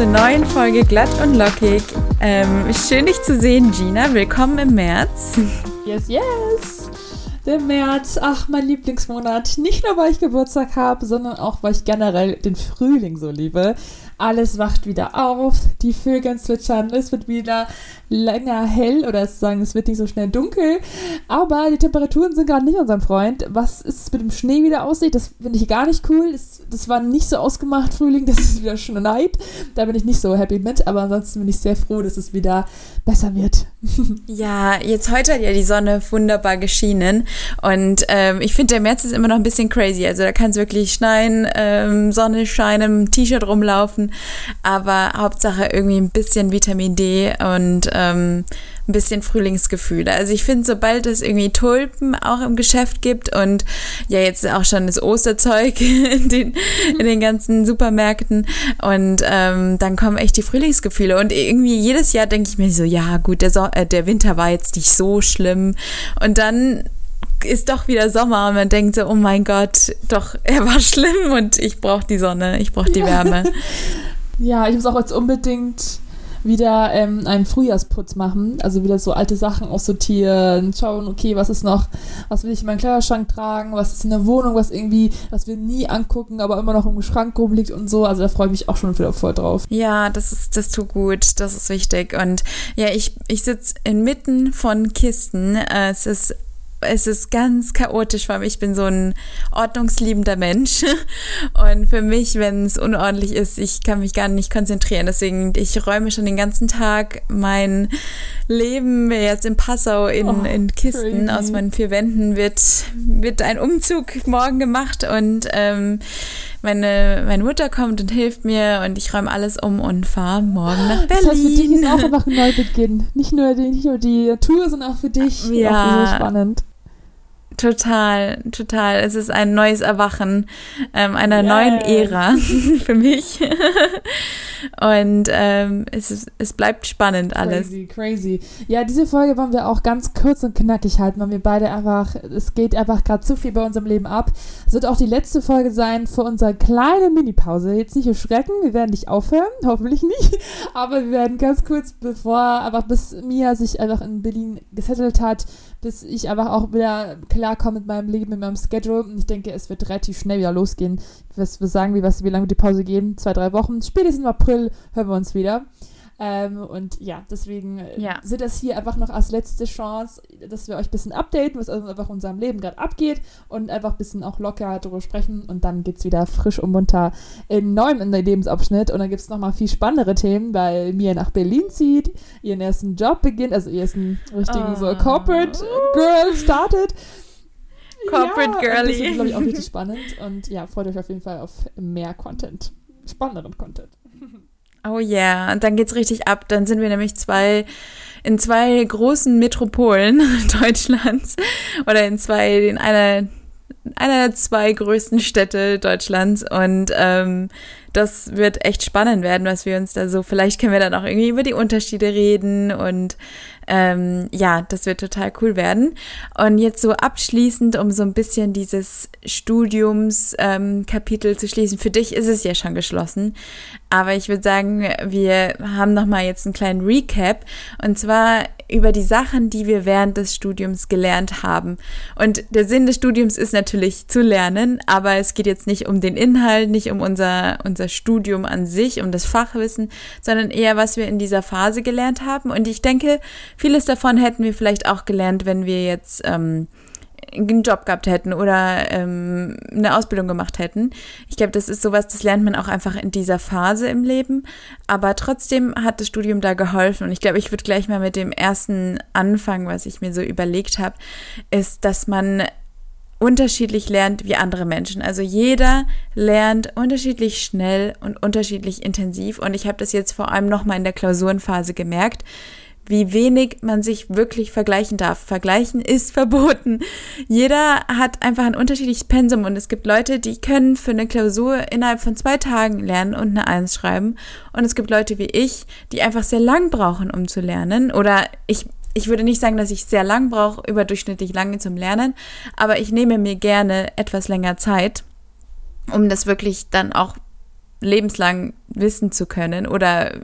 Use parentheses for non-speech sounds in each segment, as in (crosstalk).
zur neuen Folge Glatt und Lockig. Ähm, schön dich zu sehen, Gina. Willkommen im März. (laughs) Yes, yes. Der März, ach, mein Lieblingsmonat. Nicht nur, weil ich Geburtstag habe, sondern auch, weil ich generell den Frühling so liebe. Alles wacht wieder auf, die Vögel zwitschern, es wird wieder länger hell oder sagen, es wird nicht so schnell dunkel. Aber die Temperaturen sind gerade nicht unser Freund. Was ist mit dem Schnee wieder aussieht, das finde ich gar nicht cool. Das, das war nicht so ausgemacht, (laughs) Frühling, das ist wieder schneit. Da bin ich nicht so happy mit, aber ansonsten bin ich sehr froh, dass es wieder besser wird. Ja, jetzt heute hat ja die Sonne wunderbar geschienen und ähm, ich finde, der März ist immer noch ein bisschen crazy. Also da kann es wirklich schneien, ähm, Sonne scheinen, T-Shirt rumlaufen, aber Hauptsache irgendwie ein bisschen Vitamin D und ähm, ein bisschen Frühlingsgefühle. Also ich finde, sobald es irgendwie Tulpen auch im Geschäft gibt und ja jetzt auch schon das Osterzeug (laughs) in den, in den ganzen Supermärkten und ähm, dann kommen echt die Frühlingsgefühle und irgendwie jedes Jahr denke ich mir so, ja gut, der, so äh, der Winter war jetzt nicht so schlimm und dann ist doch wieder Sommer und man denkt so, oh mein Gott, doch, er war (laughs) schlimm und ich brauche die Sonne, ich brauche die Wärme. (laughs) Ja, ich muss auch jetzt unbedingt wieder ähm, einen Frühjahrsputz machen. Also wieder so alte Sachen aussortieren, schauen, okay, was ist noch, was will ich in meinen Kleiderschrank tragen, was ist in der Wohnung, was irgendwie, was wir nie angucken, aber immer noch im Schrank rumliegt und so. Also da freue ich mich auch schon wieder voll drauf. Ja, das ist, das tut gut, das ist wichtig. Und ja, ich, ich sitze inmitten von Kisten. Äh, es ist es ist ganz chaotisch, weil ich bin so ein ordnungsliebender Mensch. (laughs) Und für mich, wenn es unordentlich ist, ich kann mich gar nicht konzentrieren. Deswegen, ich räume schon den ganzen Tag mein Leben jetzt in Passau in, oh, in Kisten crazy. aus meinen vier Wänden wird, wird ein Umzug morgen gemacht und ähm, meine, meine Mutter kommt und hilft mir und ich räume alles um und fahre morgen nach Berlin. (gasps) Das heißt, für dich ist auch einfach ein Neubeginn. Nicht nur die, nicht nur die Tour, sondern auch für dich. Ja. Auch so spannend. Total, total. Es ist ein neues Erwachen ähm, einer yes. neuen Ära (laughs) für mich. Und ähm, es, es bleibt spannend alles. Crazy, crazy. Ja, diese Folge wollen wir auch ganz kurz und knackig halten, weil wir beide einfach, es geht einfach gerade zu viel bei unserem Leben ab. Es wird auch die letzte Folge sein für unsere kleine Mini-Pause. Jetzt nicht erschrecken, wir werden nicht aufhören, (laughs) hoffentlich nicht. Aber wir werden ganz kurz, bevor, einfach bis Mia sich einfach in Berlin gesettelt hat, bis ich einfach auch wieder klarkomme mit meinem Leben, mit meinem Schedule. Und ich denke, es wird relativ schnell wieder losgehen. Was wir sagen, wie, was, wie lange die Pause gehen? Zwei, drei Wochen. Spätestens im April hören wir uns wieder. Ähm, und ja, deswegen äh, ja. sind das hier einfach noch als letzte Chance, dass wir euch ein bisschen updaten, was einfach in unserem Leben gerade abgeht und einfach ein bisschen auch locker darüber sprechen. Und dann geht es wieder frisch und munter in neuem in den Lebensabschnitt. Und dann gibt es nochmal viel spannendere Themen, weil Mia nach Berlin zieht, ihren ersten Job beginnt, also ihren ersten richtigen oh. so Corporate Girl startet. Corporate ja, Girlie. Das ist, glaube ich, auch (laughs) richtig spannend. Und ja, freut euch auf jeden Fall auf mehr Content. Spannenderen Content. (laughs) Oh yeah. und dann geht's richtig ab. Dann sind wir nämlich zwei in zwei großen Metropolen (laughs) Deutschlands oder in zwei in einer einer der zwei größten Städte Deutschlands und ähm, das wird echt spannend werden, was wir uns da so, vielleicht können wir dann auch irgendwie über die Unterschiede reden und ähm, ja, das wird total cool werden. Und jetzt so abschließend, um so ein bisschen dieses Studiumskapitel ähm, zu schließen, für dich ist es ja schon geschlossen, aber ich würde sagen, wir haben nochmal jetzt einen kleinen Recap und zwar über die Sachen, die wir während des Studiums gelernt haben. Und der Sinn des Studiums ist natürlich zu lernen, aber es geht jetzt nicht um den Inhalt, nicht um unser, unser Studium an sich, um das Fachwissen, sondern eher, was wir in dieser Phase gelernt haben. Und ich denke, vieles davon hätten wir vielleicht auch gelernt, wenn wir jetzt ähm, einen Job gehabt hätten oder ähm, eine Ausbildung gemacht hätten. Ich glaube, das ist sowas, das lernt man auch einfach in dieser Phase im Leben. Aber trotzdem hat das Studium da geholfen. Und ich glaube, ich würde gleich mal mit dem ersten anfangen, was ich mir so überlegt habe, ist, dass man unterschiedlich lernt wie andere Menschen. Also jeder lernt unterschiedlich schnell und unterschiedlich intensiv. Und ich habe das jetzt vor allem nochmal in der Klausurenphase gemerkt wie wenig man sich wirklich vergleichen darf. Vergleichen ist (laughs) verboten. Jeder hat einfach ein unterschiedliches Pensum und es gibt Leute, die können für eine Klausur innerhalb von zwei Tagen lernen und eine Eins schreiben. Und es gibt Leute wie ich, die einfach sehr lang brauchen, um zu lernen. Oder ich, ich würde nicht sagen, dass ich sehr lang brauche, überdurchschnittlich lange zum Lernen, aber ich nehme mir gerne etwas länger Zeit, um das wirklich dann auch lebenslang wissen zu können oder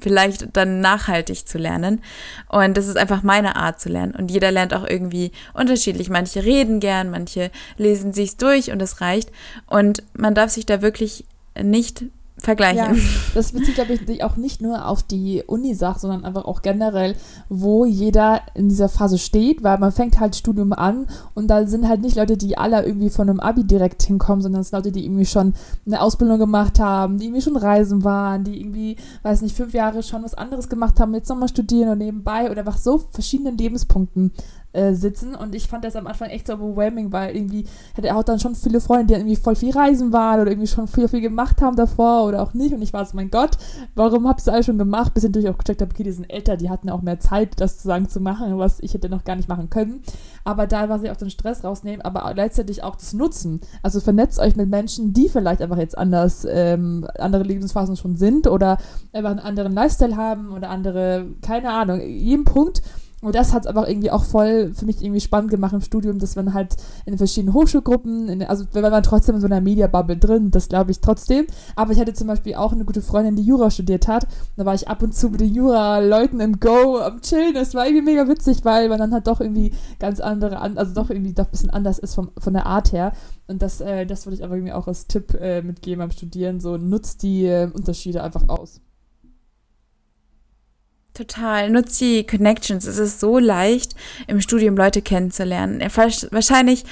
vielleicht dann nachhaltig zu lernen. Und das ist einfach meine Art zu lernen. Und jeder lernt auch irgendwie unterschiedlich. Manche reden gern, manche lesen sich's durch und es reicht. Und man darf sich da wirklich nicht vergleichen. Ja, das bezieht, glaube ich, auch nicht nur auf die Uni-Sache, sondern einfach auch generell, wo jeder in dieser Phase steht, weil man fängt halt Studium an und da sind halt nicht Leute, die alle irgendwie von einem Abi direkt hinkommen, sondern es sind Leute, die irgendwie schon eine Ausbildung gemacht haben, die irgendwie schon reisen waren, die irgendwie, weiß nicht, fünf Jahre schon was anderes gemacht haben, jetzt nochmal studieren und nebenbei oder einfach so verschiedenen Lebenspunkten äh, sitzen. Und ich fand das am Anfang echt so overwhelming, weil irgendwie hatte er auch dann schon viele Freunde, die irgendwie voll viel reisen waren oder irgendwie schon viel, viel gemacht haben davor oder auch nicht. Und ich war so, mein Gott, warum habt ihr alles schon gemacht? Bis ich natürlich auch gecheckt habe, okay, die sind älter, die hatten auch mehr Zeit, das sozusagen zu machen, was ich hätte noch gar nicht machen können. Aber da war sie auch den Stress rausnehmen, aber gleichzeitig auch das Nutzen. Also vernetzt euch mit Menschen, die vielleicht einfach jetzt anders, ähm, andere Lebensphasen schon sind oder einfach einen anderen Lifestyle haben oder andere, keine Ahnung, jeden Punkt und das hat es aber irgendwie auch voll für mich irgendwie spannend gemacht im Studium, dass man halt in den verschiedenen Hochschulgruppen, in, also wenn man trotzdem in so einer Media-Bubble drin, das glaube ich trotzdem. Aber ich hatte zum Beispiel auch eine gute Freundin, die Jura studiert hat. Da war ich ab und zu mit den Jura-Leuten im Go am Chillen. Das war irgendwie mega witzig, weil man dann halt doch irgendwie ganz andere, also doch irgendwie doch ein bisschen anders ist vom, von der Art her. Und das, äh, das würde ich aber irgendwie auch als Tipp äh, mitgeben beim Studieren. So nutzt die äh, Unterschiede einfach aus. Total. Nutzt die Connections. Es ist so leicht, im Studium Leute kennenzulernen. Wahrscheinlich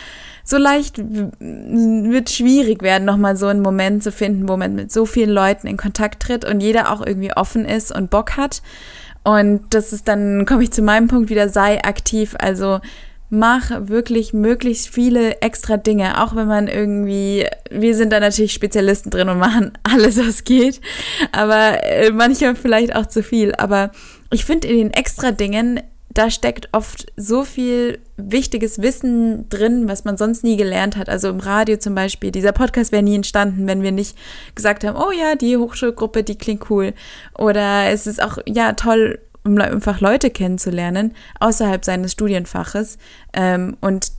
so leicht wird schwierig werden, nochmal so einen Moment zu finden, wo man mit so vielen Leuten in Kontakt tritt und jeder auch irgendwie offen ist und Bock hat. Und das ist dann, komme ich zu meinem Punkt wieder, sei aktiv. Also mach wirklich möglichst viele extra Dinge, auch wenn man irgendwie, wir sind da natürlich Spezialisten drin und machen (laughs) alles, was geht, aber äh, manchmal vielleicht auch zu viel. Aber ich finde in den extra Dingen, da steckt oft so viel wichtiges Wissen drin, was man sonst nie gelernt hat. Also im Radio zum Beispiel. Dieser Podcast wäre nie entstanden, wenn wir nicht gesagt haben, oh ja, die Hochschulgruppe, die klingt cool. Oder es ist auch, ja, toll, um einfach Leute kennenzulernen außerhalb seines Studienfaches ähm, und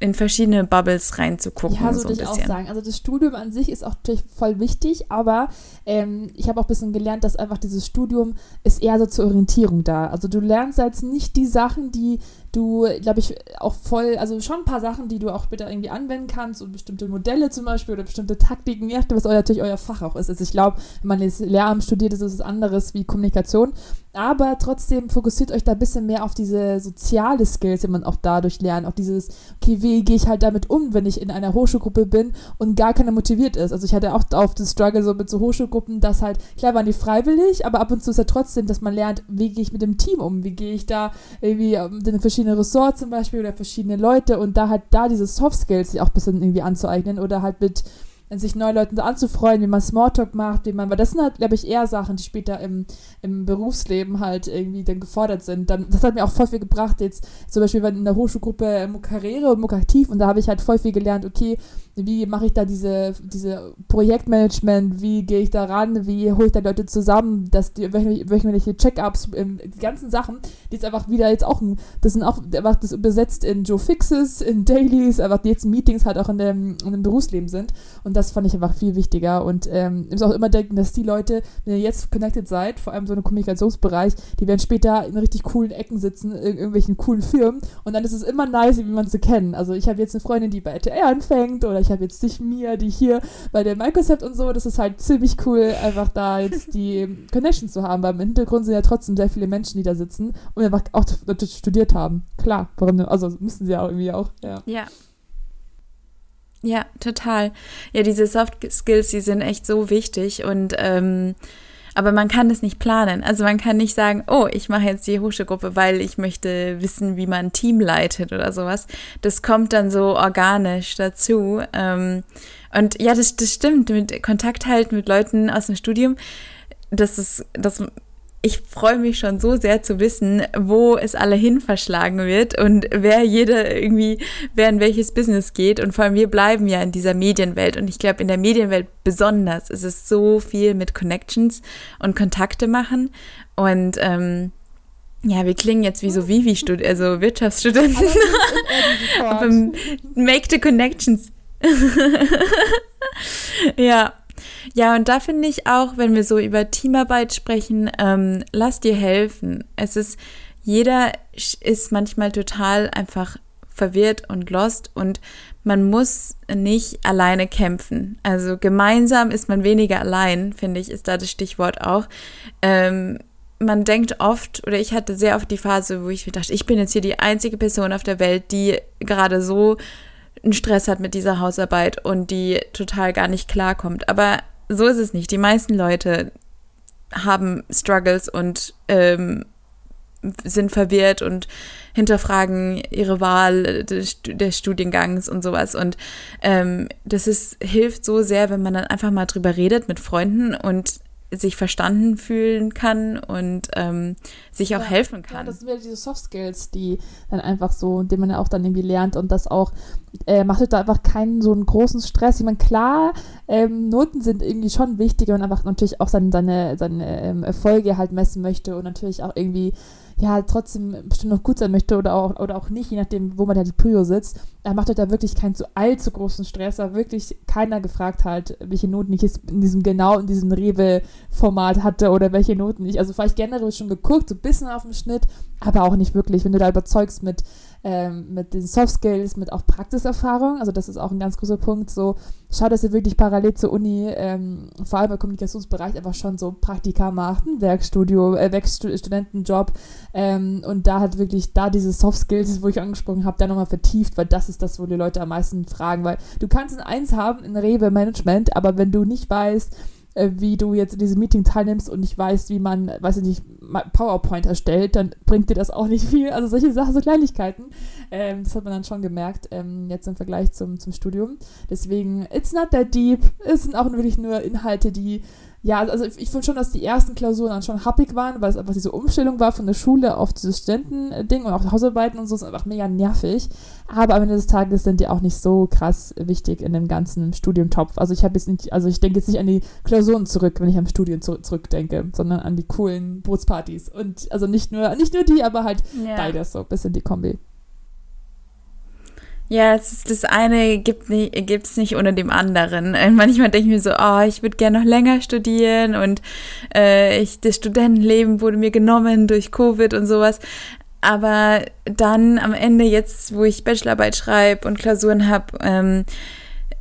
in verschiedene Bubbles reinzugucken. Ja, so, so würde ich auch sagen. Also das Studium an sich ist auch natürlich voll wichtig, aber ähm, ich habe auch ein bisschen gelernt, dass einfach dieses Studium ist eher so zur Orientierung da. Also du lernst jetzt nicht die Sachen, die du, glaube ich, auch voll, also schon ein paar Sachen, die du auch später irgendwie anwenden kannst und bestimmte Modelle zum Beispiel oder bestimmte Taktiken, je was euer, natürlich euer Fach auch ist. Also ich glaube, wenn man jetzt Lehramt studiert, ist es anderes wie Kommunikation. Aber trotzdem fokussiert euch da ein bisschen mehr auf diese soziale Skills, die man auch dadurch lernt. Auch dieses, okay, wie gehe ich halt damit um, wenn ich in einer Hochschulgruppe bin und gar keiner motiviert ist. Also ich hatte auch auf das Struggle so mit so Hochschulgruppen, dass halt, klar waren die freiwillig, aber ab und zu ist ja trotzdem, dass man lernt, wie gehe ich mit dem Team um, wie gehe ich da irgendwie mit den verschiedenen verschiedene Ressorts zum Beispiel oder verschiedene Leute und da halt da diese Soft Skills sich auch ein bisschen irgendwie anzueignen oder halt mit sich neuen Leuten anzufreuen, wie man Smalltalk macht, wie man, weil das sind halt, glaube ich, eher Sachen, die später im, im Berufsleben halt irgendwie dann gefordert sind. Dann, das hat mir auch voll viel gebracht, jetzt zum Beispiel in der Hochschulgruppe Mukarere und Mukaktiv und da habe ich halt voll viel gelernt, okay, wie mache ich da diese, diese Projektmanagement, wie gehe ich da ran, wie hole ich da Leute zusammen, dass die wöchentliche Check-ups, ähm, die ganzen Sachen, die ist einfach wieder jetzt auch, das sind auch einfach das übersetzt in Joe Fixes, in Dailies, einfach die jetzt Meetings halt auch in dem, in dem Berufsleben sind. Und das fand ich einfach viel wichtiger. Und ähm, ich muss auch immer denken, dass die Leute, wenn ihr jetzt connected seid, vor allem so im Kommunikationsbereich, die werden später in richtig coolen Ecken sitzen, in irgendwelchen coolen Firmen. Und dann ist es immer nice, wie man sie kennt. Also ich habe jetzt eine Freundin, die bei RTL anfängt oder ich habe jetzt dich, Mia, die hier bei der Microsoft und so. Das ist halt ziemlich cool, einfach da jetzt die (laughs) Connections zu haben, weil im Hintergrund sind ja trotzdem sehr viele Menschen, die da sitzen und einfach auch studiert haben. Klar, warum, also müssen sie ja irgendwie auch, ja. Ja. Ja, total. Ja, diese Soft Skills, die sind echt so wichtig und ähm, aber man kann das nicht planen. Also man kann nicht sagen, oh, ich mache jetzt die Hochschulgruppe, weil ich möchte wissen, wie man ein Team leitet oder sowas. Das kommt dann so organisch dazu. Ähm, und ja, das, das stimmt, mit Kontakt halten mit Leuten aus dem Studium, das ist, das ich freue mich schon so sehr zu wissen, wo es alle hin verschlagen wird und wer jeder irgendwie, wer in welches Business geht. Und vor allem wir bleiben ja in dieser Medienwelt. Und ich glaube, in der Medienwelt besonders ist es so viel mit Connections und Kontakte machen. Und ähm, ja, wir klingen jetzt wie so Vivi-Studenten, also Wirtschaftsstudenten. (laughs) Make the connections. (laughs) ja, Ja, und da finde ich auch, wenn wir so über Teamarbeit sprechen, ähm, lass dir helfen. Es ist, jeder ist manchmal total einfach verwirrt und lost und man muss nicht alleine kämpfen. Also gemeinsam ist man weniger allein, finde ich, ist da das Stichwort auch. Ähm, man denkt oft, oder ich hatte sehr oft die Phase, wo ich mir dachte, ich bin jetzt hier die einzige Person auf der Welt, die gerade so einen Stress hat mit dieser Hausarbeit und die total gar nicht klarkommt. Aber so ist es nicht. Die meisten Leute haben Struggles und ähm, sind verwirrt und hinterfragen ihre Wahl des, Studiengangs und sowas. Und ähm, das ist, hilft so sehr, wenn man dann einfach mal drüber redet mit Freunden und sich verstanden fühlen kann und ähm, sich auch ja, helfen kann. Ja, das sind wieder diese Soft Skills, die dann einfach so, die man ja auch dann irgendwie lernt und das auch äh, macht euch da einfach keinen so einen großen Stress. Ich meine, klar, ähm, Noten sind irgendwie schon wichtig, wenn man einfach natürlich auch seine, seine, seine ähm, Erfolge halt messen möchte und natürlich auch irgendwie ja trotzdem bestimmt noch gut sein möchte oder auch, oder auch nicht, je nachdem, wo man da die Prio sitzt, er macht euch da wirklich keinen zu allzu großen Stress, da wirklich keiner gefragt halt, welche Noten ich jetzt in diesem genau in diesem Rewe-Format hatte oder welche Noten ich. Also vielleicht generell schon geguckt, so ein bisschen auf dem Schnitt, aber auch nicht wirklich. Wenn du da überzeugst mit ähm, mit den Soft Skills, mit auch Praxiserfahrung. Also das ist auch ein ganz großer Punkt. So, schau, dass ihr wirklich parallel zur Uni, ähm, vor allem im Kommunikationsbereich, einfach schon so Praktika macht, ein Werkstudio, äh, Werkstudentenjob ähm, und da hat wirklich da diese Soft Skills, wo ich angesprochen habe, da nochmal vertieft, weil das ist das, wo die Leute am meisten fragen, weil du kannst in eins haben, in Rewe Management, aber wenn du nicht weißt, wie du jetzt in diesem Meeting teilnimmst und nicht weißt, wie man, weiß ich nicht, PowerPoint erstellt, dann bringt dir das auch nicht viel. Also solche Sachen, so Kleinigkeiten. Ähm, das hat man dann schon gemerkt, ähm, jetzt im Vergleich zum, zum Studium. Deswegen, it's not that deep. Es sind auch wirklich nur Inhalte, die ja, also ich finde schon, dass die ersten Klausuren dann schon happig waren, weil es einfach diese Umstellung war von der Schule auf dieses Studentending und auch Hausarbeiten und so, ist einfach mega nervig. Aber am Ende des Tages sind die auch nicht so krass wichtig in dem ganzen Studientopf. Also ich habe jetzt nicht, also ich denke jetzt nicht an die Klausuren zurück, wenn ich am Studium zu, zurückdenke, sondern an die coolen Bootspartys. Und also nicht nur, nicht nur die, aber halt ja. beides so, bisschen die Kombi. Ja, es das eine gibt es nicht ohne dem anderen. Äh, manchmal denke ich mir so, oh, ich würde gerne noch länger studieren und äh, ich, das Studentenleben wurde mir genommen durch Covid und sowas. Aber dann am Ende, jetzt, wo ich Bachelorarbeit schreibe und Klausuren habe, ähm,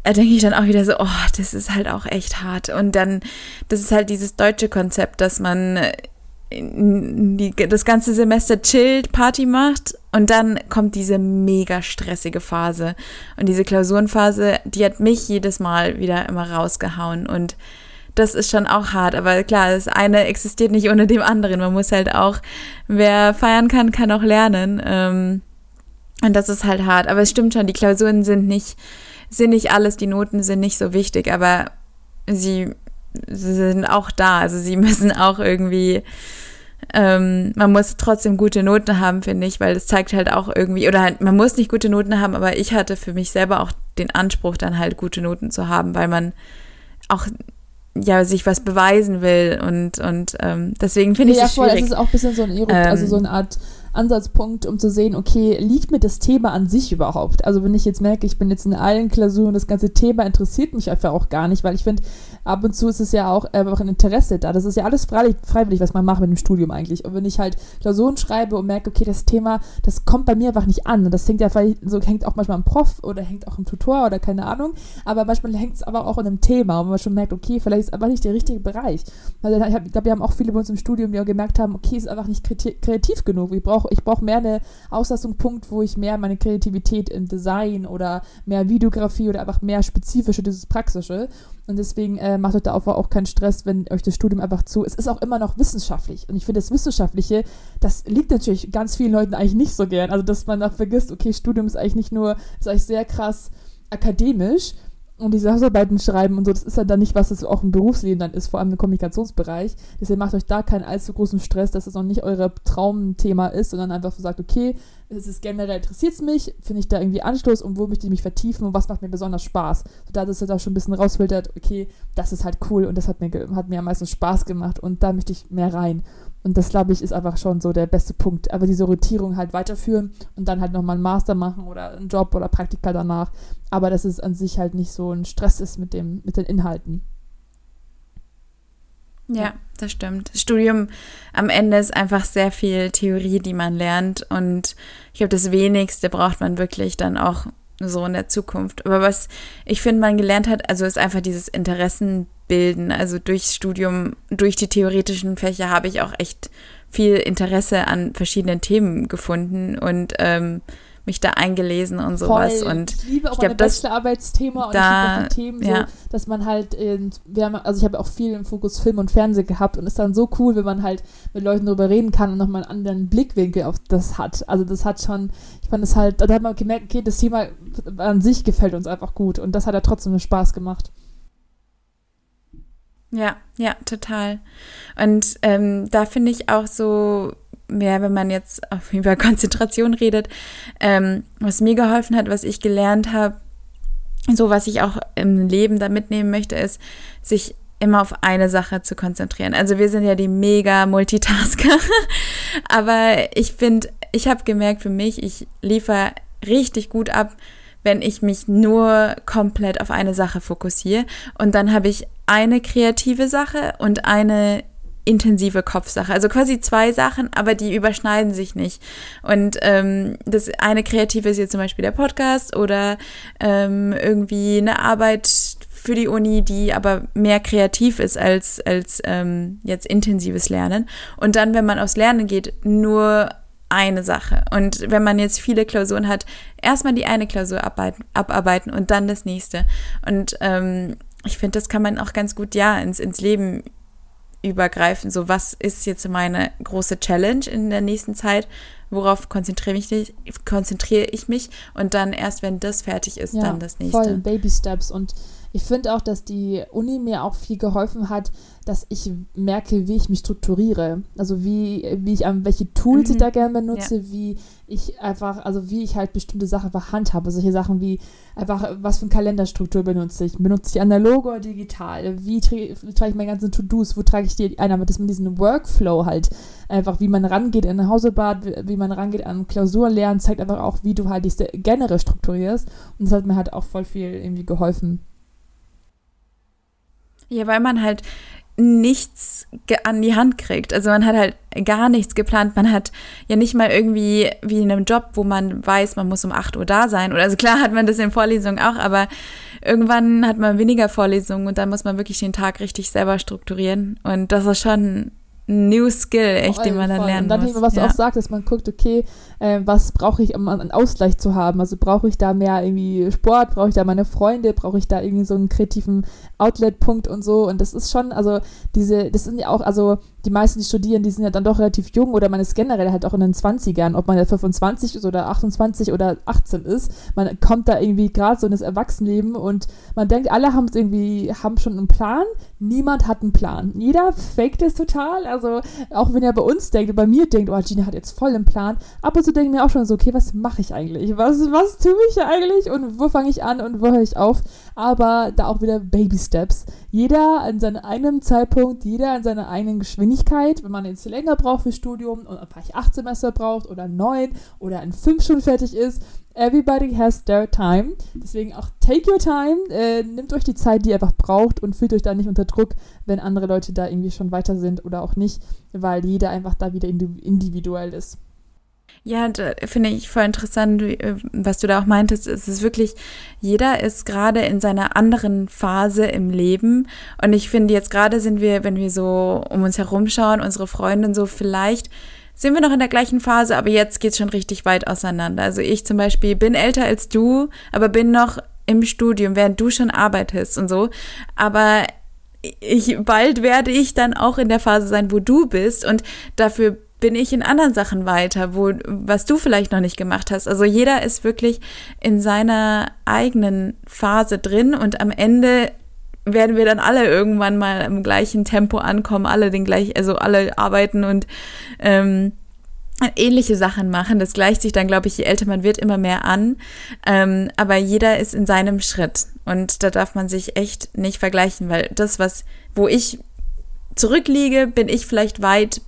äh, denke ich dann auch wieder so, oh, das ist halt auch echt hart. Und dann, das ist halt dieses deutsche Konzept, dass man die, das ganze Semester chillt, Party macht und dann kommt diese mega stressige Phase. Und diese Klausurenphase, die hat mich jedes Mal wieder immer rausgehauen. Und das ist schon auch hart. Aber klar, das eine existiert nicht ohne dem anderen. Man muss halt auch, wer feiern kann, kann auch lernen. Ähm, und das ist halt hart. Aber es stimmt schon, die Klausuren sind nicht, sind nicht alles, die Noten sind nicht so wichtig, aber sie, sie sind auch da. Also sie (laughs) müssen auch irgendwie ähm, man muss trotzdem gute Noten haben, finde ich, weil das zeigt halt auch irgendwie, oder halt, man muss nicht gute Noten haben, aber ich hatte für mich selber auch den Anspruch, dann halt gute Noten zu haben, weil man auch ja sich was beweisen will und und ähm, deswegen finde ich ja, es schwierig. Ja, es ist auch ein bisschen so ein Ero ähm, also so eine Art Ansatzpunkt, um zu sehen, okay, liegt mir das Thema an sich überhaupt? Also wenn ich jetzt merke, ich bin jetzt in allen Klausuren, das ganze Thema interessiert mich einfach auch gar nicht, weil ich finde, ab und zu ist es ja auch einfach ein Interesse da. Das ist ja alles freiwillig, was man macht mit dem Studium eigentlich. Und wenn ich halt Klausuren schreibe und merke, okay, das Thema, das kommt bei mir einfach nicht an. Und das hängt ja vielleicht, so hängt auch manchmal am Prof oder hängt auch im Tutor oder keine Ahnung. Aber manchmal hängt es aber auch an einem Thema, und man schon merkt, okay, vielleicht ist es einfach nicht der richtige Bereich. Also ich glaube, wir haben auch viele bei uns im Studium, die auch gemerkt haben, okay, es ist einfach nicht kreativ genug. Ich brauche ich brauch mehr eine Auslastung-Punkt, wo ich mehr meine Kreativität im Design oder mehr Videografie oder einfach mehr spezifische, dieses Praxische. Und deswegen äh, macht euch da auch keinen Stress, wenn euch das Studium einfach zu. Es ist auch immer noch wissenschaftlich. Und ich finde, das Wissenschaftliche, das liegt natürlich ganz vielen Leuten eigentlich nicht so gern. Also, dass man da vergisst, okay, Studium ist eigentlich nicht nur, ist eigentlich sehr krass akademisch, und diese Hausarbeiten schreiben und so, das ist ja dann nicht, was es auch im Berufsleben dann ist, vor allem im Kommunikationsbereich. Deswegen macht euch da keinen allzu großen Stress, dass es noch nicht euer Traumthema ist, sondern einfach so sagt, okay, es ist generell interessiert es mich, finde ich da irgendwie Anstoß und wo möchte ich mich vertiefen und was macht mir besonders Spaß. So, da ist es auch schon ein bisschen rausfiltert, okay, das ist halt cool und das hat mir, hat mir am meisten Spaß gemacht und da möchte ich mehr rein. Und das, glaube ich, ist einfach schon so der beste Punkt. Aber diese Rotierung halt weiterführen und dann halt nochmal einen Master machen oder einen Job oder Praktika danach. Aber dass es an sich halt nicht so ein Stress ist mit, dem, mit den Inhalten. Ja, das stimmt. Das Studium am Ende ist einfach sehr viel Theorie, die man lernt. Und ich glaube, das wenigste braucht man wirklich dann auch so in der Zukunft. Aber was ich finde, man gelernt hat, also ist einfach dieses Interessenbilden. Also durchs Studium, durch die theoretischen Fächer habe ich auch echt viel Interesse an verschiedenen Themen gefunden und ähm, mich da eingelesen und sowas. Voll. Und ich liebe auch ich meine das- Bachelorarbeitsthema und da- ich liebe auch die Themen so, ja. dass man halt, in, wir haben, also ich habe auch viel im Fokus Film und Fernsehen gehabt und ist dann so cool, wenn man halt mit Leuten darüber reden kann und nochmal einen anderen Blickwinkel auf das hat. Also das hat schon, ich fand es halt, da hat man gemerkt, okay, das Thema an sich gefällt uns einfach gut und das hat ja trotzdem Spaß gemacht. Ja, ja, total. Und ähm, da finde ich auch so, ja, wenn man jetzt (laughs) über Konzentration redet, ähm, was mir geholfen hat, was ich gelernt habe, so was ich auch im Leben da mitnehmen möchte, ist, sich immer auf eine Sache zu konzentrieren. Also wir sind ja die mega Multitasker, (laughs) aber ich finde, ich habe gemerkt für mich, ich liefere richtig gut ab, wenn ich mich nur komplett auf eine Sache fokussiere und dann habe ich eine kreative Sache und eine intensive Kopfsache. Also quasi zwei Sachen, aber die überschneiden sich nicht. Und ähm, das eine kreative ist jetzt zum Beispiel der Podcast oder ähm, irgendwie eine Arbeit für die Uni, die aber mehr kreativ ist als, als ähm, jetzt intensives Lernen. Und dann, wenn man aufs Lernen geht, nur eine Sache. Und wenn man jetzt viele Klausuren hat, erstmal die eine Klausur abarbeiten, abarbeiten und dann das nächste. Und ähm, ich finde, das kann man auch ganz gut ja ins, ins Leben übergreifen. So, was ist jetzt meine große Challenge in der nächsten Zeit? Worauf konzentriere ich, mich- konzentriere ich mich? Und dann erst, wenn das fertig ist, dann das nächste. Voll, Baby Steps. Und ich finde auch, dass die Uni mir auch viel geholfen hat, dass ich merke, wie ich mich strukturiere. Also wie, wie ich an welche Tools ich Mhm. da gerne benutze, wie ich einfach, also wie ich halt bestimmte Sachen einfach handhabe. Solche Sachen wie einfach, was für eine Kalenderstruktur benutze ich. Benutze ich analog oder digital? Wie tra- trage ich meine ganzen To-Dos? Wo trage ich die ein? Aber dass man diesen Workflow halt einfach, wie man rangeht in ein Hausebad, wie- wie man rangeht an Klausuren lernen, zeigt einfach auch, wie du halt dich generell strukturierst. Und das hat mir halt auch voll viel irgendwie geholfen. Ja, weil man halt nichts an die Hand kriegt. Also man hat halt gar nichts geplant. Man hat ja nicht mal irgendwie wie in einem Job, wo man weiß, man muss um 8 Uhr da sein. Oder also klar hat man das in Vorlesungen auch, aber irgendwann hat man weniger Vorlesungen und dann muss man wirklich den Tag richtig selber strukturieren. Und das ist schon ein New Skill, echt, den man dann lernen Und dann, muss. was du ja. auch sagst, dass man guckt, okay, äh, was brauche ich, um einen Ausgleich zu haben? Also brauche ich da mehr irgendwie Sport, brauche ich da meine Freunde, brauche ich da irgendwie so einen kreativen Outlet-Punkt und so. Und das ist schon, also diese, das sind ja auch, also die meisten, die studieren, die sind ja dann doch relativ jung oder man ist generell halt auch in den 20ern, ob man jetzt 25 ist oder 28 oder 18 ist. Man kommt da irgendwie gerade so in das Erwachsenenleben und man denkt, alle haben es irgendwie, haben schon einen Plan. Niemand hat einen Plan. Jeder faked es total. Also auch wenn er bei uns denkt, bei mir denkt, oh, Gina hat jetzt voll einen Plan. Ab und zu denke ich mir auch schon so, okay, was mache ich eigentlich? Was, was tue ich eigentlich? Und wo fange ich an und wo höre ich auf? Aber da auch wieder Baby Steps. Jeder an seinem eigenen Zeitpunkt, jeder an seiner eigenen Geschwindigkeit. Wenn man jetzt länger braucht fürs Studium und vielleicht acht Semester braucht oder neun oder in fünf schon fertig ist, everybody has their time. Deswegen auch take your time. Äh, nehmt euch die Zeit, die ihr einfach braucht und fühlt euch da nicht unter Druck, wenn andere Leute da irgendwie schon weiter sind oder auch nicht, weil jeder einfach da wieder indi- individuell ist. Ja, finde ich voll interessant, äh, was du da auch meintest. Es ist wirklich, jeder ist gerade in seiner anderen Phase im Leben. Und ich finde, jetzt gerade sind wir, wenn wir so um uns herumschauen, unsere Freunde und so, vielleicht sind wir noch in der gleichen Phase, aber jetzt geht's schon richtig weit auseinander. Also ich zum Beispiel bin älter als du, aber bin noch im Studium, während du schon arbeitest und so. Aber ich, bald werde ich dann auch in der Phase sein, wo du bist und dafür bin ich in anderen Sachen weiter, wo, was du vielleicht noch nicht gemacht hast. Also jeder ist wirklich in seiner eigenen Phase drin und am Ende werden wir dann alle irgendwann mal im gleichen Tempo ankommen, alle den gleich, also alle arbeiten und ähm, ähnliche Sachen machen. Das gleicht sich dann, glaube ich, je älter man wird, immer mehr an. Ähm, aber jeder ist in seinem Schritt. Und da darf man sich echt nicht vergleichen, weil das, was, wo ich zurückliege, bin ich vielleicht weit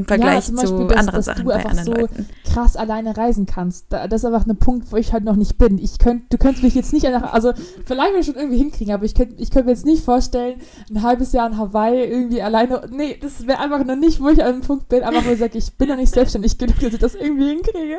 im Vergleich ja, zu dass, anderen dass Sachen du einfach so Leuten. krass alleine reisen kannst. Da, das ist einfach ein Punkt, wo ich halt noch nicht bin. Ich könnt, du könntest mich jetzt nicht einfach, also vielleicht wir schon irgendwie hinkriegen, aber ich könnte ich könnt mir jetzt nicht vorstellen, ein halbes Jahr in Hawaii irgendwie alleine, nee, das wäre einfach noch nicht, wo ich an einem Punkt bin, einfach wo ich sage, ich bin noch nicht selbstständig genug, dass ich das irgendwie hinkriege.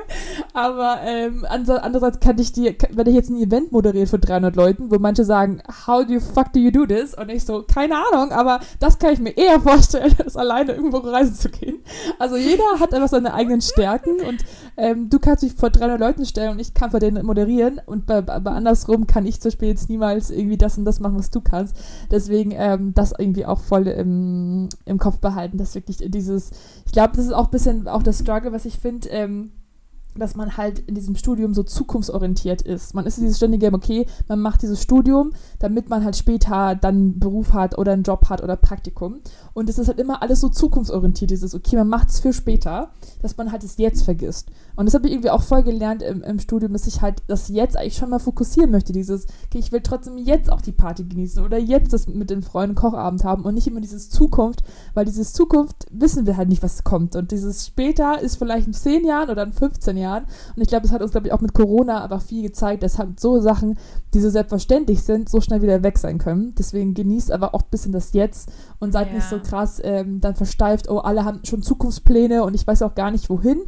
Aber ähm, andererseits kann ich die, wenn ich jetzt ein Event moderiert für 300 Leuten, wo manche sagen, how do you fuck do you do this? Und ich so, keine Ahnung, aber das kann ich mir eher vorstellen, (laughs) als alleine irgendwo reisen zu gehen. Also jeder hat einfach seine eigenen Stärken und ähm, du kannst dich vor 300 Leuten stellen und ich kann vor denen moderieren und bei, bei andersrum kann ich zum Beispiel jetzt niemals irgendwie das und das machen, was du kannst. Deswegen ähm, das irgendwie auch voll im, im Kopf behalten, dass wirklich dieses, ich glaube, das ist auch ein bisschen auch das Struggle, was ich finde, ähm, dass man halt in diesem Studium so zukunftsorientiert ist. Man ist dieses ständige, okay, man macht dieses Studium, damit man halt später dann einen Beruf hat oder einen Job hat oder Praktikum. Und es ist halt immer alles so zukunftsorientiert, dieses, okay, man macht es für später, dass man halt das Jetzt vergisst. Und das habe ich irgendwie auch voll gelernt im, im Studium, dass ich halt das Jetzt eigentlich schon mal fokussieren möchte. Dieses, okay, ich will trotzdem jetzt auch die Party genießen oder jetzt das mit den Freunden Kochabend haben und nicht immer dieses Zukunft, weil dieses Zukunft wissen wir halt nicht, was kommt. Und dieses später ist vielleicht in 10 Jahren oder in 15 Jahren. Und ich glaube, das hat uns, glaube ich, auch mit Corona einfach viel gezeigt, dass halt so Sachen, die so selbstverständlich sind, so schnell wieder weg sein können. Deswegen genießt aber auch ein bisschen das Jetzt und seid ja. nicht so krass ähm, dann versteift, oh, alle haben schon Zukunftspläne und ich weiß auch gar nicht wohin,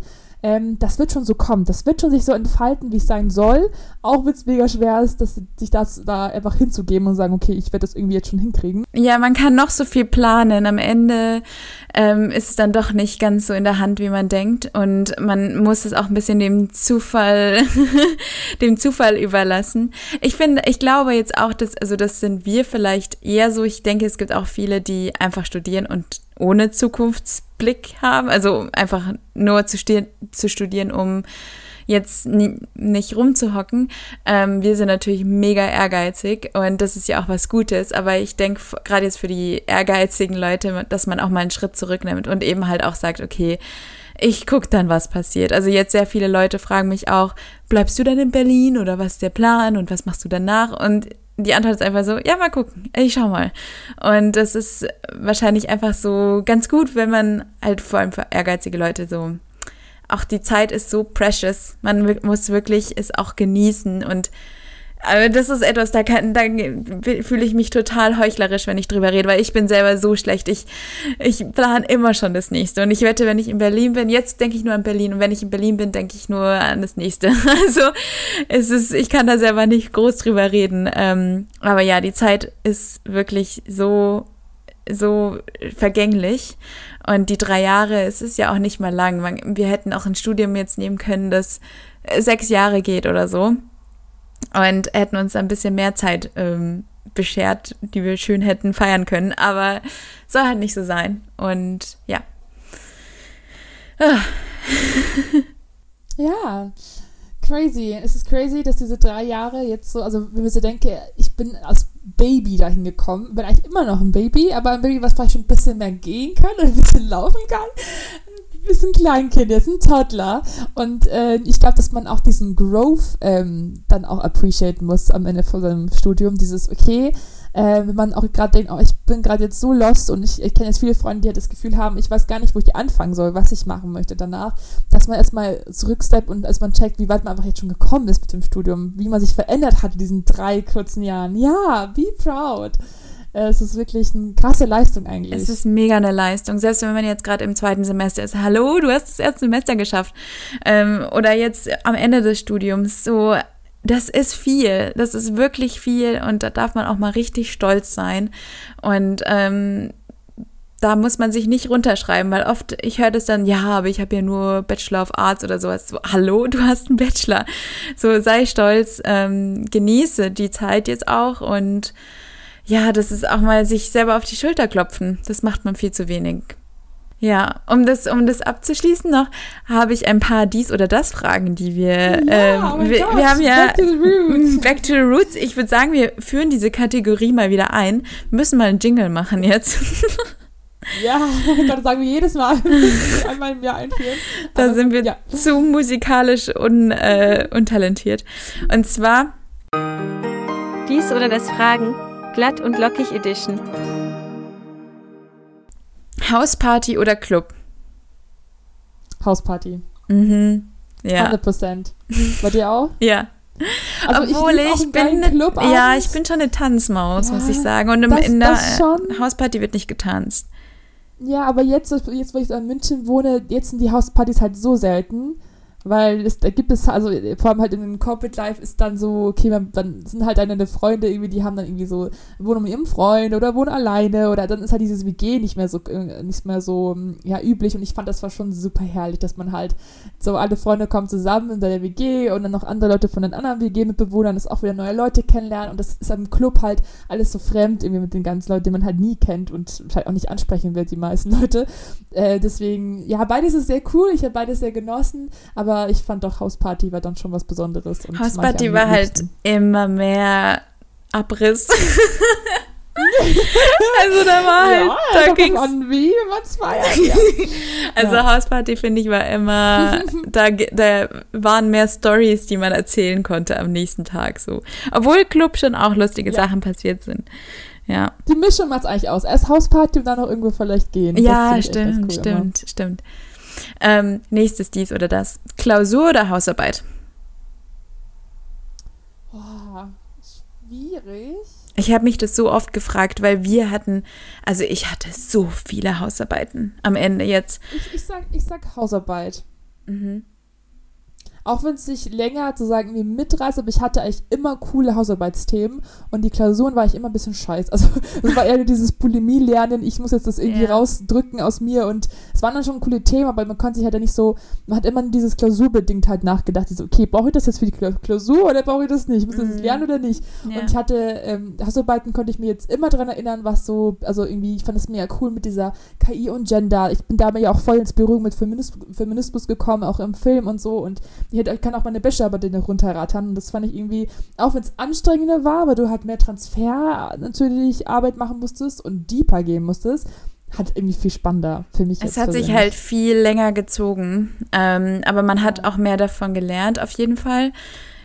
ähm, das wird schon so kommen. Das wird schon sich so entfalten, wie es sein soll. Auch wenn es mega schwer ist, dass, sich das da einfach hinzugeben und sagen, okay, ich werde das irgendwie jetzt schon hinkriegen. Ja, man kann noch so viel planen. Am Ende ähm, ist es dann doch nicht ganz so in der Hand, wie man denkt. Und man muss es auch ein bisschen dem Zufall, (laughs) dem Zufall überlassen. Ich finde, ich glaube jetzt auch, dass, also das sind wir vielleicht eher so. Ich denke, es gibt auch viele, die einfach studieren und ohne Zukunftsblick haben, also einfach nur zu, zu studieren, um jetzt nicht rumzuhocken. Ähm, wir sind natürlich mega ehrgeizig und das ist ja auch was Gutes, aber ich denke gerade jetzt für die ehrgeizigen Leute, dass man auch mal einen Schritt zurücknimmt und eben halt auch sagt, okay, ich gucke dann, was passiert. Also jetzt sehr viele Leute fragen mich auch, bleibst du dann in Berlin oder was ist der Plan und was machst du danach? Und die Antwort ist einfach so, ja, mal gucken, ich schau mal. Und das ist wahrscheinlich einfach so ganz gut, wenn man halt vor allem für ehrgeizige Leute so, auch die Zeit ist so precious, man muss wirklich es auch genießen und aber das ist etwas, da, kann, da fühle ich mich total heuchlerisch, wenn ich drüber rede, weil ich bin selber so schlecht. Ich, ich plane immer schon das nächste. Und ich wette, wenn ich in Berlin bin, jetzt denke ich nur an Berlin. Und wenn ich in Berlin bin, denke ich nur an das nächste. (laughs) Also es ist, ich kann da selber nicht groß drüber reden. Ähm, aber ja, die Zeit ist wirklich so, so vergänglich. Und die drei Jahre, es ist ja auch nicht mal lang. Wir hätten auch ein Studium jetzt nehmen können, das sechs Jahre geht oder so und hätten uns ein bisschen mehr Zeit ähm, beschert, die wir schön hätten feiern können. Aber soll halt nicht so sein. Und ja. ja, crazy. Es ist crazy, dass diese drei Jahre jetzt so, also wenn ich so denke, ich bin als Baby dahin gekommen, bin eigentlich immer noch ein Baby, aber ein Baby, was vielleicht schon ein bisschen mehr gehen kann und ein bisschen laufen kann ist ein Kleinkind, ist ein Toddler. Und äh, ich glaube, dass man auch diesen Growth ähm, dann auch appreciaten muss am Ende von seinem Studium. Dieses, okay, äh, wenn man auch gerade denkt, oh, ich bin gerade jetzt so lost und ich, ich kenne jetzt viele Freunde, die halt das Gefühl haben, ich weiß gar nicht, wo ich anfangen soll, was ich machen möchte danach, dass man erstmal zurücksteppt und erstmal checkt, wie weit man einfach jetzt schon gekommen ist mit dem Studium, wie man sich verändert hat in diesen drei kurzen Jahren. Ja, be proud. Äh, es ist wirklich eine krasse Leistung eigentlich. Es ist mega eine Leistung. Selbst wenn man jetzt gerade im zweiten Semester ist, hallo, du hast das erste Semester geschafft. Ähm, oder jetzt am Ende des Studiums, so, das ist viel. Das ist wirklich viel und da darf man auch mal richtig stolz sein. Und ähm, da muss man sich nicht runterschreiben, weil oft, ich höre das dann, ja, aber ich habe ja nur Bachelor of Arts oder sowas. So, hallo, du hast einen Bachelor. So, sei stolz, ähm, genieße die Zeit jetzt auch und ja, das ist auch mal sich selber auf die Schulter klopfen. Das macht man viel zu wenig. Ja, um das, um das abzuschließen noch, habe ich ein paar dies oder das Fragen, die wir, ja, ähm, oh wir, Gott, wir, haben ja back to, the roots. (laughs) back to the roots. Ich würde sagen, wir führen diese Kategorie mal wieder ein. Wir müssen mal einen Jingle machen jetzt. (laughs) Ja, (laughs) ich kann sagen wir jedes Mal einmal im Jahr einführen. Da Aber, sind wir ja. zu musikalisch un, äh, untalentiert. Und zwar dies oder das Fragen Glatt und lockig Edition. Hausparty oder Club? Hausparty. Mhm. Ja. 100 Prozent. Bei dir auch? (laughs) Ja. Also Obwohl ich, einen bin, Clubabend. ja, ich bin schon eine Tanzmaus, muss Ja, ich sagen. Und im, das- in der. Hausparty wird nicht getanzt. Ja, aber jetzt, jetzt, wo ich so in München wohne, jetzt sind die Hauspartys halt so selten, weil es da gibt es, also vor allem halt in dem Corporate Life ist dann so, okay, man, dann sind halt deine Freunde irgendwie, die haben dann irgendwie so, wohnen mit ihrem Freund oder wohnen alleine oder dann ist halt dieses WG nicht mehr so, äh, nicht mehr so, mm, ja, üblich und ich fand das war schon super herrlich, dass man halt so alle Freunde kommen zusammen in der WG und dann noch andere Leute von den anderen WG-Mitbewohnern, das auch wieder neue Leute kennenlernen und das ist am Club halt alles so fremd irgendwie mit den ganzen Leuten, die man halt nie kennt und vielleicht auch nicht ansprechen wird, die meisten (laughs) Leute. Äh, deswegen, ja, beides ist sehr cool, ich habe beides sehr genossen, aber ich fand doch Hausparty war dann schon was Besonderes. Und Hausparty war halt immer mehr Abriss. (laughs) also da war halt, ja, da ging's. an, wie man es feiert. Ja. (laughs) Also Ja. Hausparty finde ich war immer, (laughs) da, da waren mehr Stories, die man erzählen konnte am nächsten Tag so. Obwohl Club schon auch lustige Ja. Sachen passiert sind. Ja, Die Mischung macht's eigentlich aus. Erst Hausparty und dann noch irgendwo vielleicht gehen. Ja stimmt, cool stimmt, stimmt. Ähm, nächstes dies oder das. Klausur oder Hausarbeit? Oh, schwierig. Ich habe mich das so oft gefragt, weil wir hatten, also ich hatte so viele Hausarbeiten am Ende jetzt. Ich, ich, sag, ich sag Hausarbeit. Mhm. Auch wenn es sich länger zu sagen irgendwie mitreißt, aber ich hatte eigentlich immer coole Hausarbeitsthemen und die Klausuren war ich immer ein bisschen scheiß. Also (laughs) es war eher dieses Bulimie-Lernen, ich muss jetzt das irgendwie Ja. rausdrücken aus mir und es waren dann schon coole Themen, aber man konnte sich halt nicht so, man hat immer dieses klausurbedingt halt nachgedacht, so, okay, brauche ich das jetzt für die Kla- Klausur oder brauche ich das nicht? Muss ich das Mhm. lernen oder nicht? Ja. Und ich hatte, ähm, Hausarbeiten konnte ich mir jetzt immer dran erinnern, was so, also irgendwie, ich fand es mega cool mit dieser KI und Gender. Ich bin dabei ja auch voll ins Berührung mit Feminismus, Feminismus gekommen, auch im Film und so. Und ich, kann auch meine Bachelorarbeit runterrattern. Und das fand ich irgendwie, auch wenn es anstrengender war, weil du halt mehr Transfer natürlich Arbeit machen musstest und deeper gehen musstest, hat irgendwie viel spannender für mich. Es hat sich persönlich. halt viel länger gezogen, ähm, aber man hat auch mehr davon gelernt, auf jeden Fall.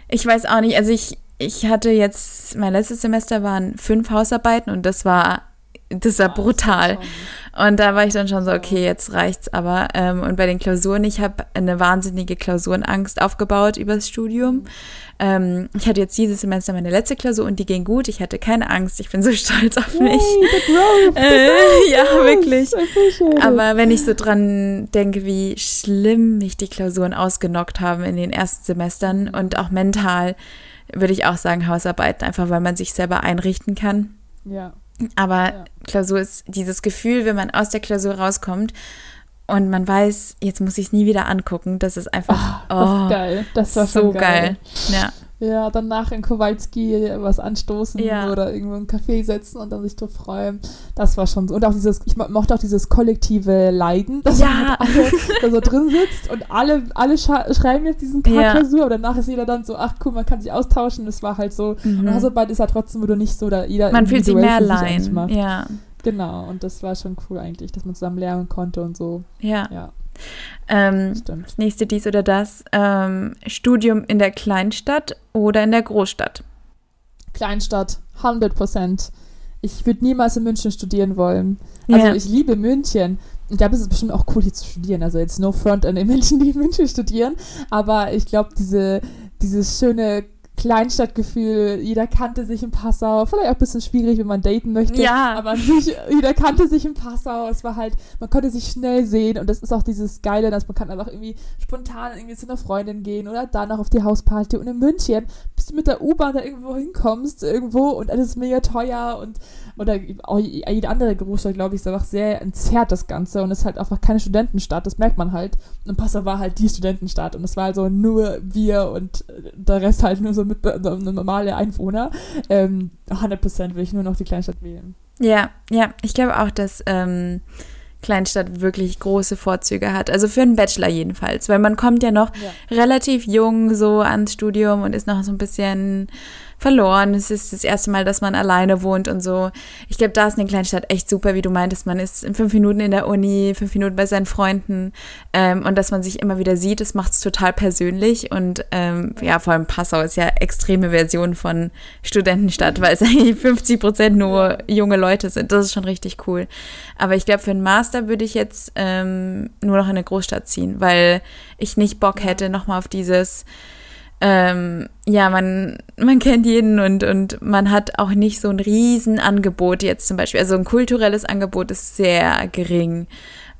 Ich weiß auch nicht, also ich, ich hatte jetzt, mein letztes Semester waren fünf Hausarbeiten und das war, das war das brutal. schon- Und da war ich dann schon so, Ja. okay, jetzt reicht's aber. Ähm, und bei den Klausuren, ich habe eine wahnsinnige Klausurenangst aufgebaut übers Studium. Ähm, ich hatte jetzt dieses Semester meine letzte Klausur und die ging gut. Ich hatte keine Angst. Ich bin so (laughs) stolz auf mich. Yay, the growth, the Äh, growth, ja, yes, wirklich. Aber wenn ich so dran denke, wie schlimm mich die Klausuren ausgenockt haben in den ersten Semestern und auch mental, würde ich auch sagen Hausarbeiten, einfach weil man sich selber einrichten kann. ja. Aber Ja. Klausur ist dieses Gefühl, wenn man aus der Klausur rauskommt und man weiß, jetzt muss ich es nie wieder angucken, das ist einfach das oh, ist geil. Das war so geil. geil. Ja, Ja, danach in Kowalski was anstoßen Ja. oder irgendwo im Café setzen und dann sich drauf freuen. Das war schon so. Und auch dieses, ich mo- mochte auch dieses kollektive Leiden, dass Ja. man halt alle da so drin sitzt und alle, alle schreiben jetzt diesen Tag Ja. Aber danach ist jeder dann so, ach cool, man kann sich austauschen. Das war halt so. Und mhm. Hausarbeit ist halt trotzdem, wo du nicht so, da jeder man fühlt sich mehr allein. Ja, Genau, und das war schon cool eigentlich, dass man zusammen lernen konnte und so. ja. Ja, Ähm, das nächste dies oder das. Ähm, Studium in der Kleinstadt oder in der Großstadt. Kleinstadt, 100 Prozent. Ich würde niemals in München studieren wollen. Also Ja. ich liebe München. Ich glaube, es ist bestimmt auch cool, hier zu studieren. Also jetzt no front an den Menschen, die in München studieren. Aber ich glaube, diese, dieses schöne Kleinstadtgefühl, jeder kannte sich in Passau. Vielleicht auch ein bisschen schwierig, wenn man daten möchte. Ja. Aber an sich, jeder kannte sich in Passau. Es war halt, man konnte sich schnell sehen. Und das ist auch dieses Geile, dass man kann einfach irgendwie spontan irgendwie zu einer Freundin gehen oder dann noch auf die Hausparty. Und in München, bis du mit der U-Bahn da irgendwo hinkommst, irgendwo und alles ist mega teuer und oder auch jede andere Großstadt, glaube ich, ist einfach sehr entzerrt das Ganze und es ist halt einfach keine Studentenstadt, das merkt man halt. Und Passau war halt die Studentenstadt und es war also nur wir und äh, der Rest halt nur so mit so normale Einwohner. Ähm, 100% will ich nur noch die Kleinstadt wählen. Ja, ja, ich glaube auch, dass ähm, Kleinstadt wirklich große Vorzüge hat. Also für einen Bachelor jedenfalls, weil man kommt ja noch Ja. relativ jung so ans Studium und ist noch so ein bisschen verloren. Es ist das erste Mal, dass man alleine wohnt und so. Ich glaube, da ist eine Kleinstadt echt super, wie du meintest. Man ist in fünf Minuten in der Uni, fünf Minuten bei seinen Freunden ähm, und dass man sich immer wieder sieht, das macht es total persönlich. Und ähm, ja, vor allem Passau ist ja extreme Version von Studentenstadt, weil es (laughs) eigentlich 50 Prozent nur junge Leute sind. Das ist schon richtig cool. Aber ich glaube, für einen Master würde ich jetzt ähm, nur noch in eine Großstadt ziehen, weil ich nicht Bock hätte, nochmal auf dieses ähm, ja, man, man kennt jeden und, und man hat auch nicht so ein Riesenangebot jetzt zum Beispiel. Also ein kulturelles Angebot ist sehr gering.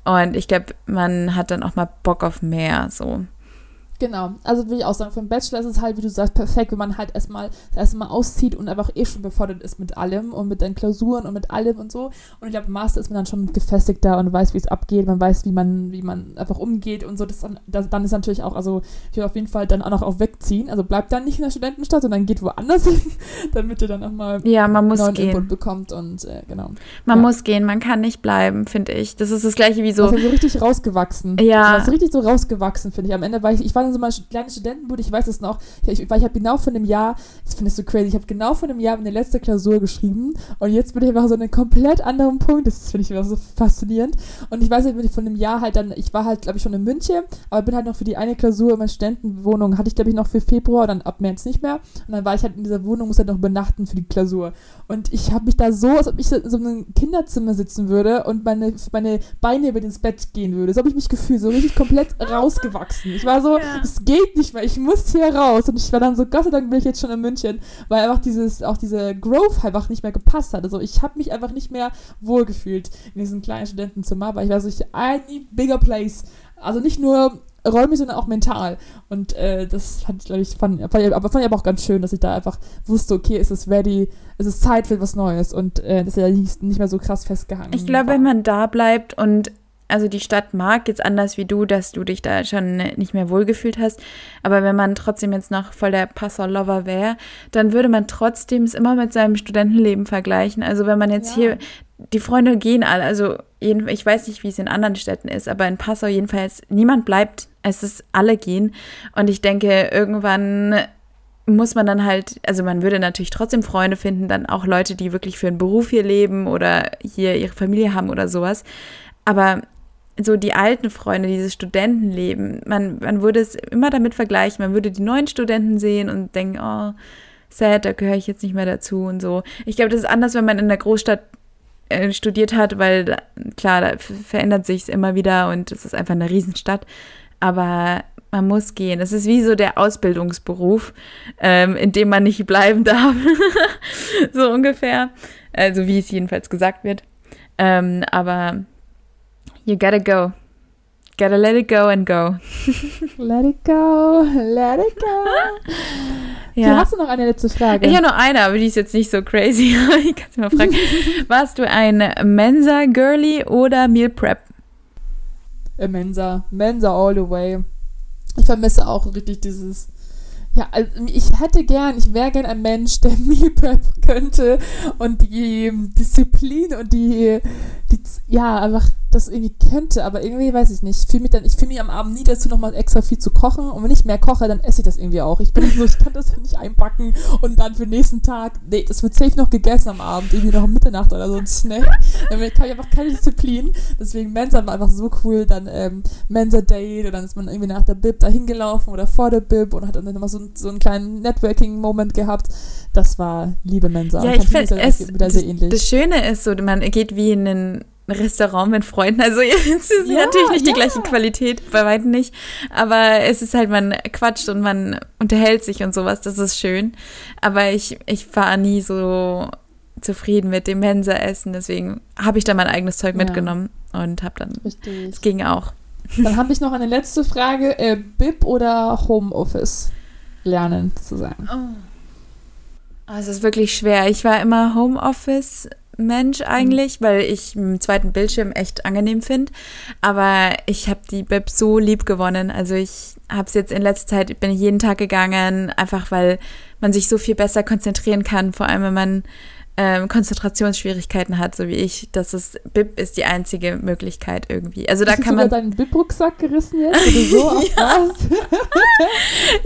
Und ich glaube, man hat dann auch mal Bock auf mehr, so. Genau, also würde ich auch sagen, für einen Bachelor ist es halt, wie du sagst, perfekt, wenn man halt erstmal erstmal auszieht und einfach eh schon befordert ist mit allem und mit den Klausuren und mit allem und so. Und ich glaube, im Master ist man dann schon gefestigter und weiß, wie es abgeht, man weiß, wie man, wie man einfach umgeht und so. Das dann, das, dann ist natürlich auch, also ich würde auf jeden Fall dann auch noch auf wegziehen. Also bleibt dann nicht in der Studentenstadt, sondern geht woanders (laughs) hin, damit ihr dann nochmal ja, man muss neuen gehen. Input bekommt und äh, genau. Man ja. muss gehen, man kann nicht bleiben, finde ich. Das ist das gleiche wie so. Das ist so richtig rausgewachsen. Ja. Das ist richtig so rausgewachsen, finde ich. Am Ende war ich, ich war in so einer kleinen Studentenbude, ich weiß es noch, ich, ich, ich habe genau von dem Jahr, das finde ich so crazy, ich habe genau von dem Jahr meine letzte Klausur geschrieben und jetzt bin ich einfach so an einem komplett anderen Punkt, das finde ich immer so faszinierend. Und ich weiß wenn ich von dem Jahr halt dann, ich war halt, glaube ich, schon in München, aber bin halt noch für die eine Klausur in meiner Studentenwohnung, hatte ich, glaube ich, noch für Februar, dann ab März nicht mehr. Und dann war ich halt in dieser Wohnung, muss halt noch übernachten für die Klausur. Und ich habe mich da so, als ob ich in so einem Kinderzimmer sitzen würde und meine, meine Beine über ins Bett gehen würde, so habe ich mich gefühlt, so richtig komplett rausgewachsen. Ich war so, es geht nicht mehr, ich muss hier raus. Und ich war dann so, Gott sei Dank bin ich jetzt schon in München, weil einfach dieses, auch diese Growth einfach nicht mehr gepasst hat. Also ich habe mich einfach nicht mehr wohlgefühlt in diesem kleinen Studentenzimmer, weil ich war so, ich, I need bigger place. Also nicht nur räumlich, sondern auch mental. Und äh, das fand ich, glaube ich, fand, fand ich, aber fand ich aber auch ganz schön, dass ich da einfach wusste, okay, es ist ready, es ist Zeit für was Neues und äh, dass er nicht, nicht mehr so krass festgehangen Ich glaube, wenn man da bleibt und also die Stadt mag jetzt anders wie du, dass du dich da schon nicht mehr wohlgefühlt hast. Aber wenn man trotzdem jetzt noch voll der Passau-Lover wäre, dann würde man trotzdem es immer mit seinem Studentenleben vergleichen. Also wenn man jetzt ja. hier, die Freunde gehen alle, also ich weiß nicht, wie es in anderen Städten ist, aber in Passau jedenfalls, niemand bleibt. Es ist alle gehen. Und ich denke, irgendwann muss man dann halt, also man würde natürlich trotzdem Freunde finden, dann auch Leute, die wirklich für einen Beruf hier leben oder hier ihre Familie haben oder sowas. Aber so die alten Freunde, dieses Studentenleben, man, man würde es immer damit vergleichen, man würde die neuen Studenten sehen und denken, oh, sad, da gehöre ich jetzt nicht mehr dazu und so. Ich glaube, das ist anders, wenn man in der Großstadt äh, studiert hat, weil klar, da verändert sich es immer wieder und es ist einfach eine Riesenstadt. Aber man muss gehen. Es ist wie so der Ausbildungsberuf, ähm, in dem man nicht bleiben (laughs) darf. so ungefähr. Also wie es jedenfalls gesagt wird. Ähm, aber You gotta go. Gotta let it go and go. let it go, let it go. ja. hast du noch eine letzte Frage? Ich habe noch eine, aber die ist jetzt nicht so crazy. (laughs) ich kann sie mal fragen. (laughs) Warst du ein Mensa-Girly oder Meal Prep? Mensa. Mensa all the way. Ich vermisse auch richtig dieses ja, also ich hätte gern, ich wäre gern ein Mensch, der (laughs) Meal Prep könnte und die Disziplin und die, die ja, einfach das irgendwie könnte, aber irgendwie weiß ich nicht. Ich fühle mich dann, ich fühle mich am Abend nie dazu, nochmal extra viel zu kochen. Und wenn ich mehr koche, dann esse ich das irgendwie auch. Ich bin so, ich kann das nicht einpacken und dann für den nächsten Tag, nee, das wird safe noch gegessen am Abend, irgendwie noch um Mitternacht oder so ein Snack. Dann habe ich einfach keine Disziplin. Deswegen Mensa war einfach so cool. Dann ähm, Mensa-Date und dann ist man irgendwie nach der Bib da hingelaufen oder vor der Bib und hat dann nochmal so, so einen kleinen Networking-Moment gehabt. Das war liebe Mensa. Ja, ich finde es wieder sehr ähnlich. Das Schöne ist so, man geht wie in einen Restaurant mit Freunden. Also (laughs) es ist ja, natürlich nicht ja. die gleiche Qualität, bei weitem nicht. Aber es ist halt, man quatscht und man unterhält sich und sowas. Das ist schön. Aber ich, ich war nie so zufrieden mit dem Mensa-Essen. Deswegen habe ich da mein eigenes Zeug ja. mitgenommen und habe dann. Es ging auch. Dann habe ich noch eine letzte Frage. Äh, BIP oder Homeoffice lernen, sozusagen? Oh. Oh, es ist wirklich schwer. Ich war immer Homeoffice Mensch eigentlich, mhm. weil ich im zweiten Bildschirm echt angenehm finde. Aber ich habe die Bib so lieb gewonnen. Also ich habe es jetzt in letzter Zeit, bin ich jeden Tag gegangen, einfach weil man sich so viel besser konzentrieren kann, vor allem wenn man ähm, Konzentrationsschwierigkeiten hat, so wie ich, dass es BIP ist die einzige Möglichkeit irgendwie. Also da Hast kann du man. deinen BIP-Rucksack gerissen jetzt? Oder so (laughs) Ja. (laughs)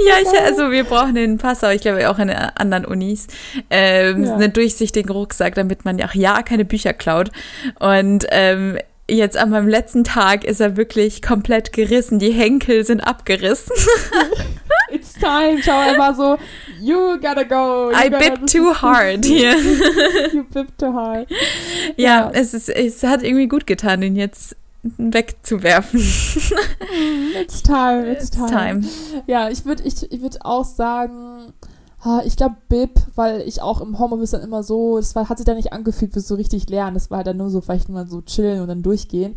Ja, ich, also wir brauchen in Passau, ich glaube auch in anderen Unis, ähm, Ja. einen durchsichtigen Rucksack, damit man ja auch ja keine Bücher klaut. Und ähm, jetzt an meinem letzten Tag ist er wirklich komplett gerissen. Die Henkel sind abgerissen. (laughs) It's time. Schau einfach so, you gotta go. You I gotta, das too hard (laughs) hier. (laughs) You bit too hard. Ja, Ja. Es, ist, es hat irgendwie gut getan, den jetzt wegzuwerfen. It's time, it's, It's time. time. Ja, ich würde ich, ich würd auch sagen, ich glaube Bib, weil ich auch im Homeoffice dann immer so, das war, hat sich da nicht angefühlt wie so richtig lernen. Das war halt dann nur so vielleicht mal so chillen und dann durchgehen.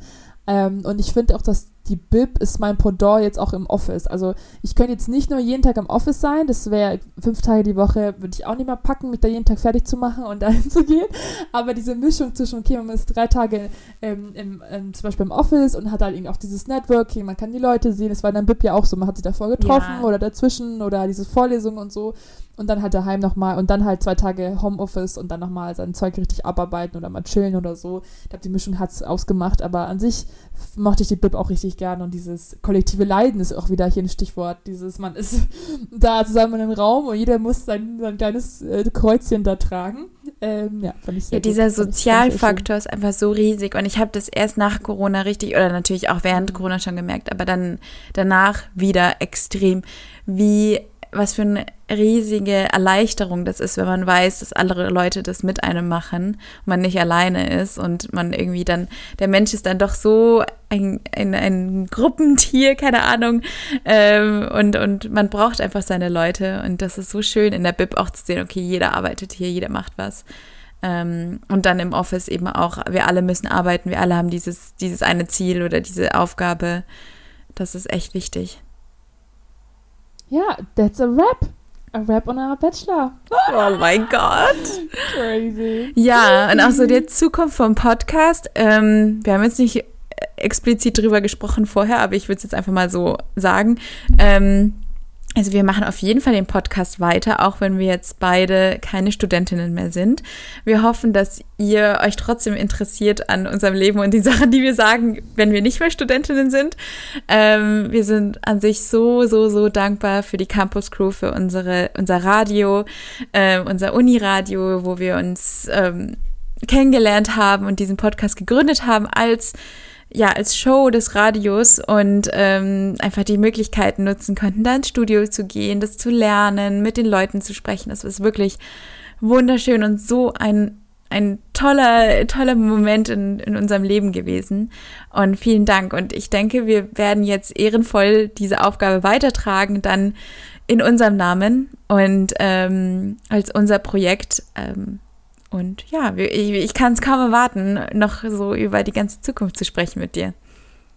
Ähm, und ich finde auch, dass die Bib ist mein Pendant jetzt auch im Office. Also ich könnte jetzt nicht nur jeden Tag im Office sein, das wäre fünf Tage die Woche, würde ich auch nicht mehr packen, mich da jeden Tag fertig zu machen und (laughs) dahin zu gehen. Aber diese Mischung zwischen, okay, man ist drei Tage ähm, im, ähm, zum Beispiel im Office und hat halt irgendwie auch dieses Networking, man kann die Leute sehen, es war dann Bib ja auch so, man hat sich davor getroffen Ja. oder dazwischen oder diese Vorlesungen und so und dann halt daheim nochmal und dann halt zwei Tage Homeoffice und dann nochmal sein Zeug richtig abarbeiten oder mal chillen oder so. Ich glaube, die Mischung hat es ausgemacht, aber an sich mochte ich die Bib auch richtig gerne und dieses kollektive Leiden ist auch wieder hier ein Stichwort. Dieses, man ist (laughs) da zusammen in einem Raum und jeder muss sein, sein kleines äh, Kreuzchen da tragen. Ähm, ja, fand ich sehr Ja, gut. dieser Sozialfaktor ist einfach so riesig und ich habe das erst nach Corona richtig oder natürlich auch während Corona schon gemerkt, aber dann danach wieder extrem, wie was für eine riesige Erleichterung das ist, wenn man weiß, dass andere Leute das mit einem machen man nicht alleine ist und man irgendwie dann, der Mensch ist dann doch so ein, ein, ein Gruppentier, keine Ahnung, ähm, und, und man braucht einfach seine Leute und das ist so schön in der Bib auch zu sehen, okay, jeder arbeitet hier, jeder macht was. Ähm, und dann im Office eben auch, wir alle müssen arbeiten, wir alle haben dieses, dieses eine Ziel oder diese Aufgabe. Das ist echt wichtig. Ja, that's a rap. A rap on our Bachelor. Oh mein Gott. Crazy. Ja, und auch so die Zukunft vom Podcast. Ähm, wir haben jetzt nicht explizit drüber gesprochen vorher, aber ich würde es jetzt einfach mal so sagen. Ähm, also wir machen auf jeden Fall den Podcast weiter, auch wenn wir jetzt beide keine Studentinnen mehr sind. Wir hoffen, dass ihr euch trotzdem interessiert an unserem Leben und die Sachen, die wir sagen, wenn wir nicht mehr Studentinnen sind. Ähm, wir sind an sich so, so, so dankbar für die Campus Crew, für unsere, unser Radio, ähm, unser Uniradio, wo wir uns ähm, kennengelernt haben und diesen Podcast gegründet haben als ja, als Show des Radios und ähm, einfach die Möglichkeiten nutzen konnten, da ins Studio zu gehen, das zu lernen, mit den Leuten zu sprechen. Das ist wirklich wunderschön und so ein, ein toller, toller Moment in, in unserem Leben gewesen. Und vielen Dank. Und ich denke, wir werden jetzt ehrenvoll diese Aufgabe weitertragen, dann in unserem Namen und ähm, als unser Projekt. Ähm, und ja, ich, ich kann es kaum erwarten, noch so über die ganze Zukunft zu sprechen mit dir.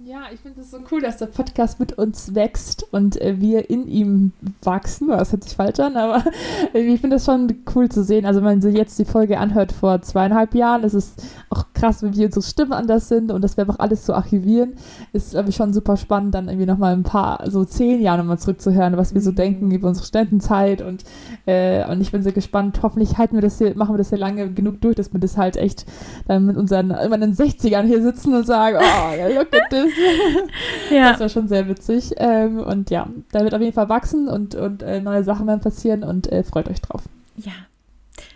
Ja, ich finde es so cool, dass der Podcast mit uns wächst und äh, wir in ihm wachsen. Das hört sich falsch an, aber irgendwie (laughs) ich finde das schon cool zu sehen. Also wenn man sich jetzt die Folge anhört vor zweieinhalb Jahren, ist es auch krass, wie unsere Stimmen anders sind und dass wir einfach alles so archivieren, ist glaube ich schon super spannend, dann irgendwie nochmal ein paar, so zehn Jahre nochmal zurückzuhören, was wir so Mhm. denken über unsere Studentenzeit und, äh, und ich bin sehr gespannt. Hoffentlich halten wir das hier, machen wir das hier lange genug durch, dass wir das halt echt dann mit unseren immer in den 60ern hier sitzen und sagen, oh, look at this. (laughs) Ja, Das war schon sehr witzig. Ähm, und ja, da wird auf jeden Fall wachsen und, und äh, neue Sachen werden passieren und äh, freut euch drauf. ja.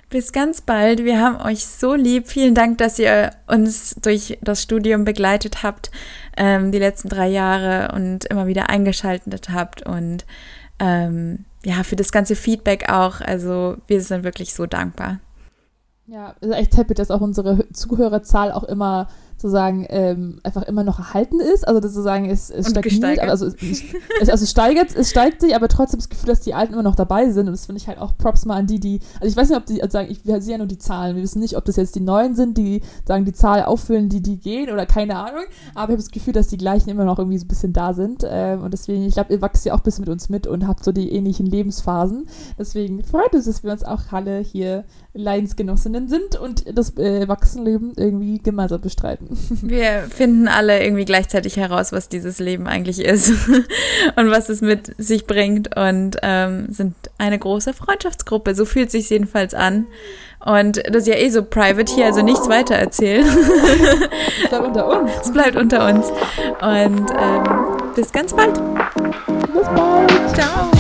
Bis ganz bald. Wir haben euch so lieb. Vielen Dank, dass ihr uns durch das Studium begleitet habt, ähm, die letzten drei Jahre und immer wieder eingeschaltet habt und ähm, ja, für das ganze Feedback auch. Also wir sind wirklich so dankbar. Ja, ist echt happy, dass auch unsere Hö- Zuhörerzahl auch immer sozusagen ähm, einfach immer noch erhalten ist. Also das sozusagen es, es Und stagniert, also es, es, also es steigert, es steigt sich, aber trotzdem das Gefühl, dass die Alten immer noch dabei sind. Und das finde ich halt auch Props mal an die, die, also ich weiß nicht, ob die also sagen, ich, wir sehen ja nur die Zahlen. Wir wissen nicht, ob das jetzt die Neuen sind, die sagen, die Zahl auffüllen, die die gehen oder keine Ahnung. Aber ich habe das Gefühl, dass die gleichen immer noch irgendwie so ein bisschen da sind. Ähm, und deswegen, ich glaube, ihr wachst ja auch ein bisschen mit uns mit und habt so die ähnlichen Lebensphasen. Deswegen freut uns, dass wir uns auch alle hier Leidensgenossinnen sind und das äh, Erwachsenenleben irgendwie gemeinsam bestreiten. (laughs) Wir finden alle irgendwie gleichzeitig heraus, was dieses Leben eigentlich ist (laughs) und was es mit sich bringt und ähm, sind eine große Freundschaftsgruppe. So fühlt sich jedenfalls an. Und das ist ja eh so private hier, also nichts weiter erzählen. Es (laughs) bleibt unter uns. Es bleibt unter uns. Und ähm, bis ganz bald. Bis bald. Ciao.